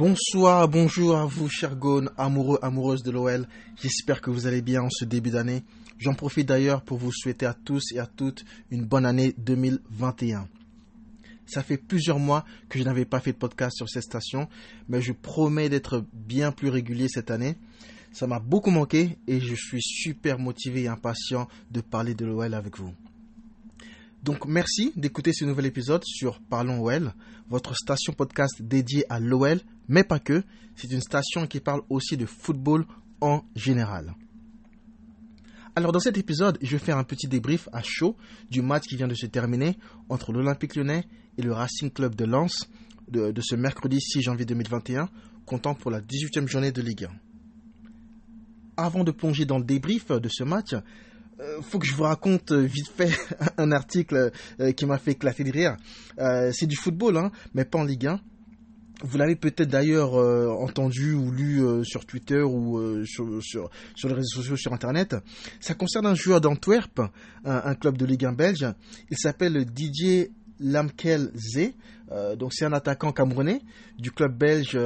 Bonsoir, bonjour à vous, chers Gaunes, amoureux, amoureuses de l'OL. J'espère que vous allez bien en ce début d'année. J'en profite d'ailleurs pour vous souhaiter à tous et à toutes une bonne année 2021. Ça fait plusieurs mois que je n'avais pas fait de podcast sur cette station, mais je promets d'être bien plus régulier cette année. Ça m'a beaucoup manqué et je suis super motivé et impatient de parler de l'OL avec vous. Donc merci d'écouter ce nouvel épisode sur Parlons OL, votre station podcast dédiée à l'OL, mais pas que. C'est une station qui parle aussi de football en général. Alors dans cet épisode, je vais faire un petit débrief à chaud du match qui vient de se terminer entre l'Olympique lyonnais et le Racing Club de Lens de, ce mercredi 6 janvier 2021, comptant pour la 18e journée de Ligue 1. Avant de plonger dans le débrief de ce match, euh, faut que je vous raconte euh, vite fait un article euh, qui m'a fait éclater de rire. c'est du football, hein, mais pas en Ligue 1. Vous l'avez peut-être d'ailleurs entendu ou lu sur Twitter ou sur, les réseaux sociaux, sur Internet. Ça concerne un joueur d'Antwerp, un, club de Ligue 1 belge. Il s'appelle Didier Lamkel Z. donc c'est un attaquant camerounais du club belge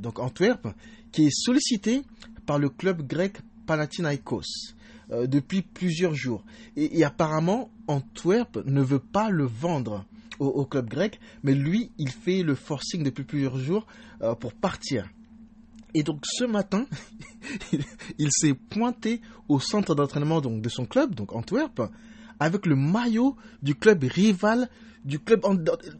donc Antwerp qui est sollicité par le club grec Panathinaikos. Euh, depuis plusieurs jours. Et, apparemment, Antwerp ne veut pas le vendre au, club grec, mais lui, il fait le forcing depuis plusieurs jours euh, pour partir. Et donc ce matin, il, s'est pointé au centre d'entraînement donc de son club, donc Antwerp, avec le maillot du club rival du club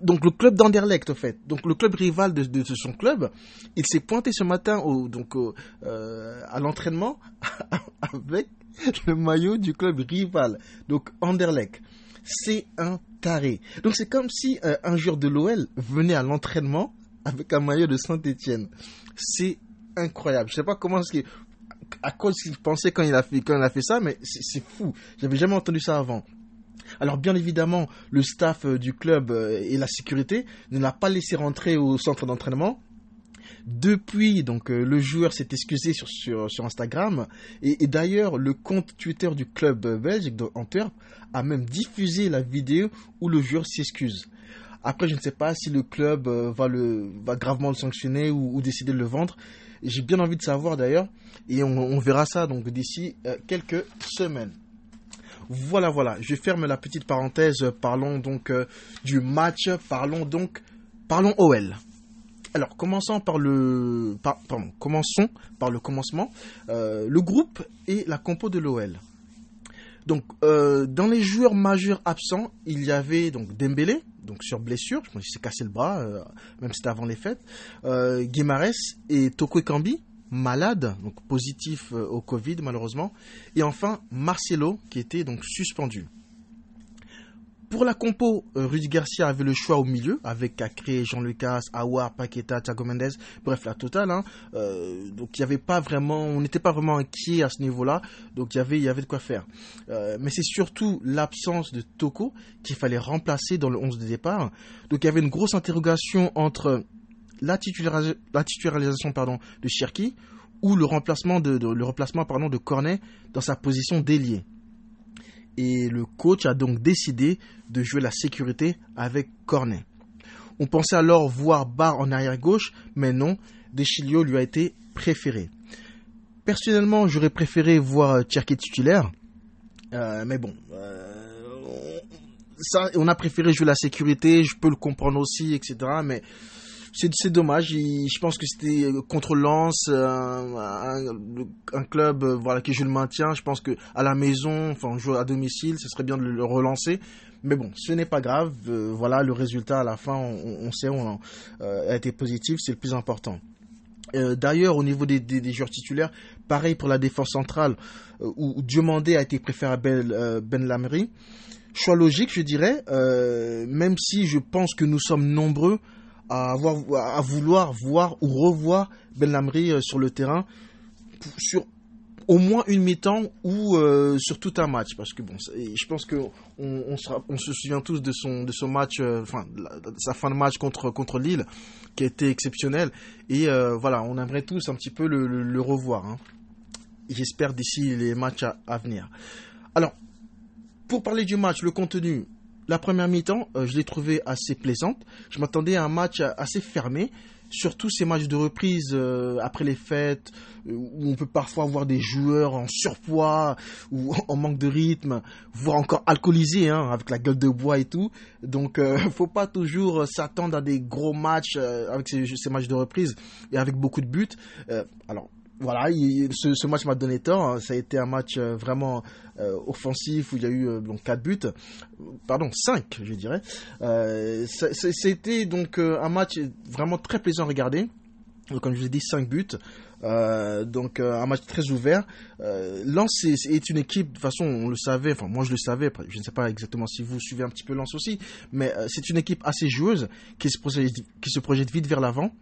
donc le club d'Anderlecht en fait donc le club rival de, son club il s'est pointé ce matin donc euh, à l'entraînement avec le maillot du club rival, donc Anderlecht. C'est un taré. Donc c'est comme si euh, un joueur de l'OL venait à l'entraînement avec un maillot de Saint-Etienne. C'est incroyable. Je sais pas comment ce à quoi il pensait quand il a fait, quand il a fait ça, mais c'est fou. J'avais jamais entendu ça avant. Alors bien évidemment, le staff euh, du club euh, et la sécurité ne l'a pas laissé rentrer au centre d'entraînement depuis, donc euh, le joueur s'est excusé sur, Instagram et, d'ailleurs le compte Twitter du club belge d'Antwerp a même diffusé la vidéo où le joueur s'excuse. Après, je ne sais pas si le club euh, va gravement le sanctionner ou, décider de le vendre. J'ai bien envie de savoir d'ailleurs et on, verra ça donc d'ici euh, quelques semaines. Voilà, voilà, je ferme la petite parenthèse. Parlons donc du match, parlons donc, parlons OL. Alors, commençons par le, commençons par le commencement. Euh, le groupe et la compo de l'OL. Donc, euh, dans les joueurs majeurs absents, il y avait donc Dembélé, donc sur blessure, je pense qu'il s'est cassé le bras, euh, même c'était avant les fêtes. Euh, et Toko Ekambi, malades, donc positif au Covid malheureusement. Et enfin Marcelo, qui était donc suspendu. Pour la compo, euh, Rudy Garcia avait le choix au milieu, avec Cacré, Jean-Lucas, Awar, Paqueta, Thiago Mendes, bref, la totale. Hein. Euh, donc il avait pas vraiment, on n'était pas vraiment inquiet à ce niveau-là, donc il y avait, il y avait de quoi faire. Euh, mais c'est surtout l'absence de Toko qu'il fallait remplacer dans le 11 de départ. Donc il y avait une grosse interrogation entre la, titularisation pardon, de Cherki ou le remplacement de, le remplacement pardon, de Cornet dans sa position d'ailier et le coach a donc décidé de jouer la sécurité avec Cornet. On pensait alors voir Barr en arrière gauche, mais non, Deschilio lui a été préféré. Personnellement, j'aurais préféré voir Cherki titulaire, euh, mais bon, euh, ça, on a préféré jouer la sécurité, je peux le comprendre aussi, etc. Mais c'est dommage. je pense que c'était euh, contre Lens, euh, un, club euh, voilà qui joue le maintien. Je pense que à la maison, enfin on joue à domicile, ce serait bien de le relancer. Mais bon, ce n'est pas grave. voilà, le résultat à la fin, on, sait, on a, été positif, c'est le plus important. D'ailleurs, au niveau des, joueurs titulaires, pareil pour la défense centrale, où, Diomandé a été préféré à Ben, ben Lamery. Choix logique, je dirais, même si je pense que nous sommes nombreux à, avoir, à vouloir voir ou revoir Ben Lamry euh, sur le terrain sur au moins une mi-temps ou euh, sur tout un match. Parce que bon je pense que on, se souvient tous de son de son match euh, enfin sa fin de match contre contre Lille qui a été exceptionnel. Et voilà on aimerait tous un petit peu le, le, revoir hein. j'espère d'ici les matchs à venir. Alors pour parler du match le contenu la première mi-temps, euh, je l'ai trouvée assez plaisante. Je m'attendais à un match assez fermé. surtout ces matchs de reprise euh, après les fêtes, euh, où on peut parfois voir des joueurs en surpoids ou en manque de rythme, voire encore alcoolisés, hein, avec la gueule de bois et tout. Donc, euh, faut pas toujours s'attendre à des gros matchs avec ces, ces, matchs de reprise et avec beaucoup de buts. alors, voilà, ce, match m'a donné tort. Hein. Ça a été un match euh, vraiment euh, offensif où il y a eu euh, donc 4 buts, pardon 5 je dirais. C'était donc un match vraiment très plaisant à regarder. comme je vous ai dit, 5 buts. donc un match très ouvert. Lens est, une équipe, de toute façon on le savait, enfin moi je le savais, je ne sais pas exactement si vous suivez un petit peu Lens aussi, mais c'est une équipe assez joueuse qui se qui se projette vite vers l'avant.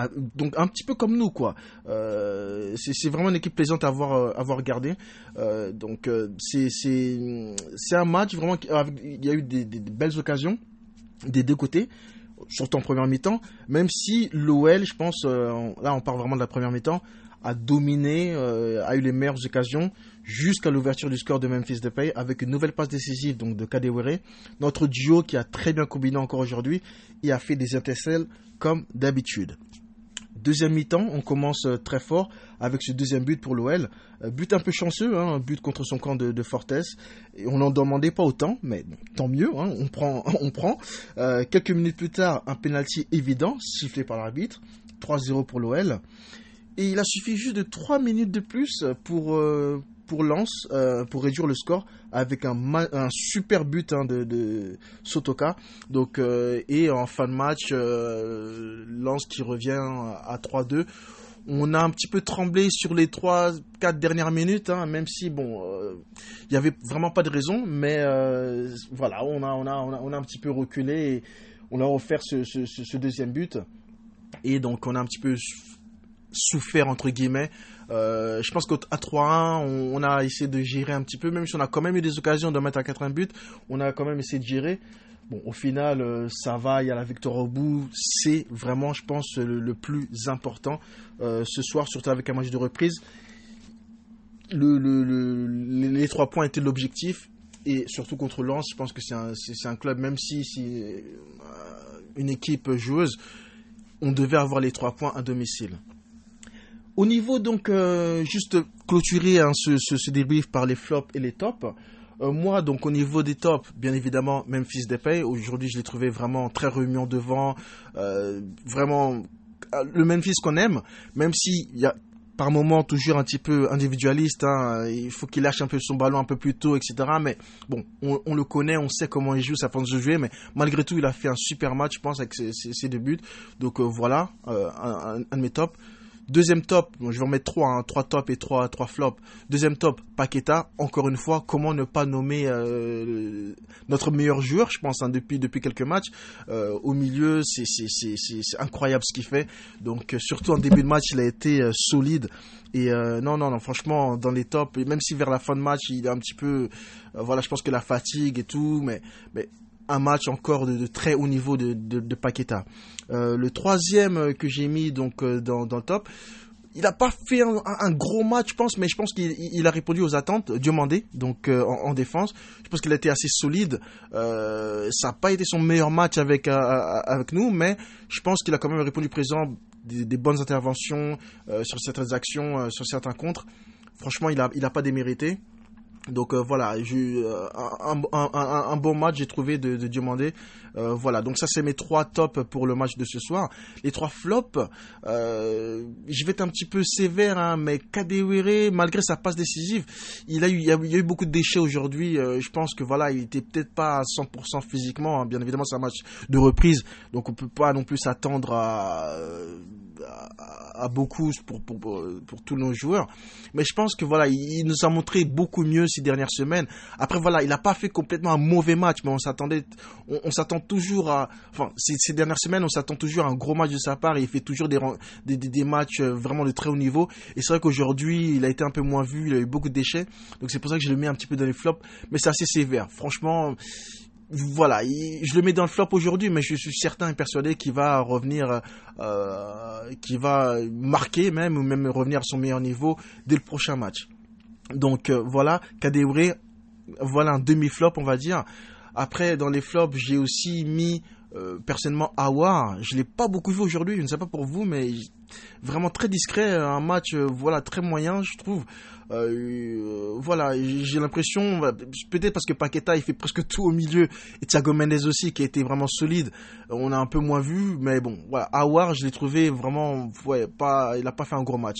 Ah, donc un petit peu comme nous quoi. Euh, c'est vraiment une équipe plaisante à avoir euh, à avoir regardé. Euh, donc c'est c'est un match vraiment il y a eu des, belles occasions des deux côtés surtout en première mi-temps, même si l'OL, je pense, là on parle vraiment de la première mi-temps, a dominé, a eu les meilleures occasions jusqu'à l'ouverture du score de Memphis Depay avec une nouvelle passe décisive donc de Kadewere. Notre duo qui a très bien combiné encore aujourd'hui et a fait des intercelles comme d'habitude. Deuxième mi-temps, on commence euh, très fort avec ce deuxième but pour l'OL. Euh, but un peu chanceux, hein, un but contre son camp de, Fortes. Et on n'en demandait pas autant, mais tant mieux, hein, on prend. On prend. Euh, quelques minutes plus tard, un penalty évident, sifflé par l'arbitre. 3-0 pour l'OL. Et il a suffi juste de 3 minutes de plus pour, pour Lens euh, pour réduire le score avec un, un super but hein, de, Sotoka. Donc, euh, et en fin de match, euh, Lens qui revient à 3-2. On a un petit peu tremblé sur les 3-4 dernières minutes, hein, même si bon, il n'y avait vraiment pas de raison, mais voilà, on a, on, a, on, a, un petit peu reculé et on a offert ce, ce deuxième but. Et donc on a un petit peu souffert entre guillemets euh, je pense qu'à 3-1, on, a essayé de gérer un petit peu, même si on a quand même eu des occasions de mettre à 80 buts, on a quand même essayé de gérer. Bon, au final, euh, ça va, il y a la victoire au bout. C'est vraiment, je pense, le, plus important euh, ce soir, surtout avec un match de reprise. les trois points étaient l'objectif. Et surtout contre Lens, je pense que c'est un, un, club, même si c'est une équipe joueuse, on devait avoir les trois points à domicile. Au niveau donc euh, juste clôturer hein, ce, ce, débrief par les flops et les tops. Euh, moi donc au niveau des tops, bien évidemment Memphis Depay. Aujourd'hui je l'ai trouvé vraiment très remuant devant, euh, vraiment le Memphis qu'on aime, même s'il y a par moment toujours un petit peu individualiste. Hein, il faut qu'il lâche un peu son ballon un peu plus tôt, etc. Mais bon, on, le connaît, on sait comment il joue, sa façon de jouer. Mais malgré tout, il a fait un super match, je pense, avec ses, deux buts. Donc voilà, un, de mes tops. Deuxième top, je vais en mettre trois, hein, trois tops et trois, trois flops. Deuxième top, Paqueta. Encore une fois, comment ne pas nommer euh, notre meilleur joueur, je pense, hein, depuis quelques matchs. Euh, au milieu, c'est incroyable ce qu'il fait. Donc euh, surtout en début de match, il a été solide. Et non, non, non, franchement, dans les tops, même si vers la fin de match, il est un petit peu, voilà, je pense que la fatigue et tout, mais un match encore de, très haut niveau de, Paqueta. Euh, le troisième que j'ai mis donc euh, dans, le top, il n'a pas fait un, gros match, je pense, mais je pense qu'il a répondu aux attentes. Diomandé, donc euh, en, défense, je pense qu'il a été assez solide. ça n'a pas été son meilleur match avec avec nous, mais je pense qu'il a quand même répondu présent des, bonnes interventions sur certaines actions, sur certains contres. Franchement, il n'a pas démérité. Donc euh, voilà, j'ai euh, un, un, bon match j'ai trouvé de, de Diomandé. Euh, voilà, donc ça c'est mes trois tops pour le match de ce soir. Les trois flops, je vais être un petit peu sévère, hein, mais Kadewere, malgré sa passe décisive, il a eu, il y a, eu beaucoup de déchets aujourd'hui. je pense que voilà, il était peut-être pas à 100% physiquement. Hein. Bien évidemment, c'est un match de reprise, donc on peut pas non plus s'attendre à à, beaucoup pour, pour, pour, tous nos joueurs. Mais je pense que voilà, il, nous a montré beaucoup mieux dernières semaines. Après voilà, il n'a pas fait complètement un mauvais match, mais on s'attendait, on, s'attend toujours à, enfin ces, ces dernières semaines, on s'attend toujours à un gros match de sa part. Et il fait toujours des, des, des, matchs euh, vraiment de très haut niveau. Et c'est vrai qu'aujourd'hui, il a été un peu moins vu, il a eu beaucoup de déchets. Donc c'est pour ça que je le mets un petit peu dans les flops. Mais c'est assez sévère. Franchement, voilà, je le mets dans le flop aujourd'hui, mais je suis certain et persuadé qu'il va revenir, euh, qu'il va marquer même, ou même revenir à son meilleur niveau dès le prochain match. Donc euh, voilà, Kadewere, voilà un demi-flop, on va dire. Après, dans les flops, j'ai aussi mis euh, personnellement, Awa, je l'ai pas beaucoup vu aujourd'hui. Je ne sais pas pour vous, mais vraiment très discret. Un match, euh, voilà, très moyen, je trouve. Euh, voilà, j'ai l'impression, peut-être parce que Paqueta il fait presque tout au milieu, et Thiago Mendes aussi qui a été vraiment solide, on a un peu moins vu, mais bon, voilà, Awar je l'ai trouvé vraiment, ouais, pas, il a pas fait un gros match.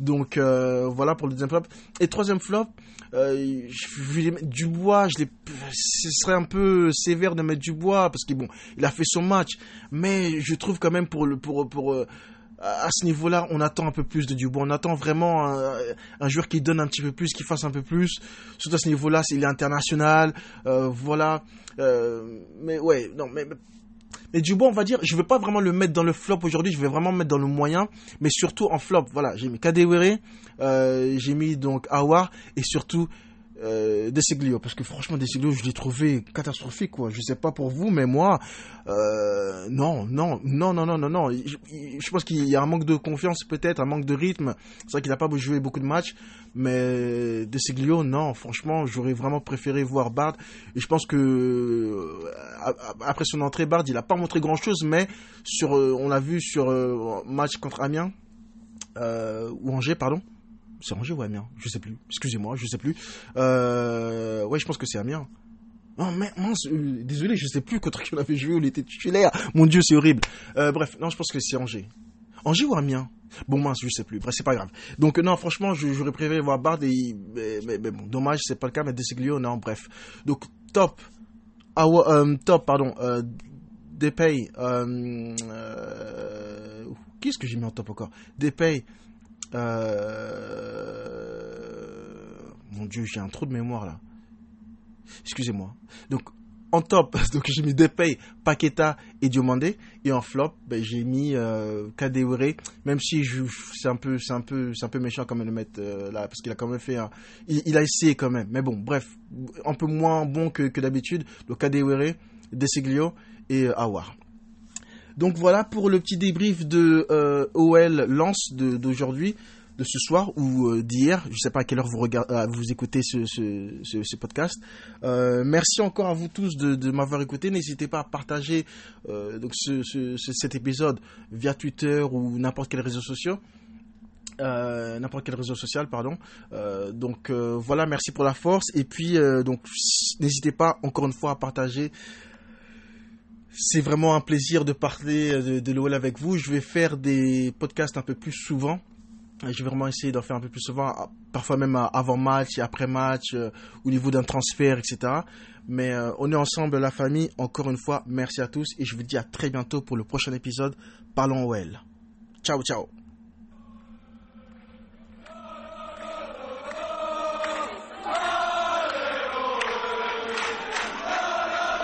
Donc voilà pour le deuxième flop. Et troisième flop, euh, je vais mettre du bois. Je ce serait un peu sévère de mettre du bois parce qu'il bon, a fait son match, mais je trouve quand même pour le pour pour euh, à ce niveau-là, on attend un peu plus de Dubois. On attend vraiment un, joueur qui donne un petit peu plus, qui fasse un peu plus. Surtout à ce niveau-là, il est international. Euh, voilà. Euh, mais ouais, non, mais, mais Dubois, on va dire, je ne veux pas vraiment le mettre dans le flop aujourd'hui. Je vais vraiment mettre dans le moyen, mais surtout en flop. Voilà, j'ai mis Kadewere, euh, j'ai mis donc Awar et surtout euh, Desiglio parce que franchement Desiglio je l'ai trouvé catastrophique quoi. Je sais pas pour vous mais moi euh, non non non non non non non. Je, pense qu'il y a un manque de confiance peut-être un manque de rythme. C'est vrai qu'il n'a pas joué beaucoup de matchs mais Desiglio non. Franchement j'aurais vraiment préféré voir Bard. Et je pense que euh, après son entrée Bard il a pas montré grand chose mais sur euh, on l'a vu sur match contre Amiens ou Angers pardon c'est Angers ou Amiens Je sais plus. Excusez-moi, je sais plus. Euh, ouais, je pense que c'est Amiens. Oh mais mince, euh, désolé, je sais plus contre qui on avait joué, on était titulaire. Mon dieu, c'est horrible. Euh, bref, non, je pense que c'est Angers. Angers ou Amiens Bon mince, je sais plus. Bref, c'est pas grave. Donc non, franchement, j'aurais préféré voir Bard et mais, bon, dommage, c'est pas le cas. Mais Deseglio, non, bref. Donc top, euh, top, pardon, euh, Depay. Qu'est-ce que j'ai mis en top encore? Depay. Euh, mon Dieu, j'ai un trou de mémoire là. Excusez-moi. Donc, en top, donc j'ai mis Depay, Paqueta et Diomandé. Et en flop, ben, j'ai mis euh, même si c'est un peu, un un peu méchant quand même de mettre euh, là, parce qu'il a quand même fait, il, a essayé quand même. Mais bon, bref, un peu moins bon que, que d'habitude. Donc Kadewere, Desiglio et euh, Awar. Donc voilà pour le petit débrief de euh, OL Lance d'aujourd'hui, de, ce soir ou euh, d'hier. Je ne sais pas à quelle heure vous, regardez, euh, vous écoutez ce, ce, podcast. merci encore à vous tous de, m'avoir écouté. N'hésitez pas à partager donc cet épisode via Twitter ou n'importe quel réseau social. n'importe quel réseau social pardon donc voilà merci pour la force et puis donc n'hésitez pas encore une fois à partager c'est vraiment un plaisir de parler de, de l'OL avec vous. Je vais faire des podcasts un peu plus souvent. Je vais vraiment essayer d'en faire un peu plus souvent, parfois même avant match après match, euh, au niveau d'un transfert, etc. Mais euh, on est ensemble, la famille. Encore une fois, merci à tous et je vous dis à très bientôt pour le prochain épisode Parlons OL. Ciao, ciao.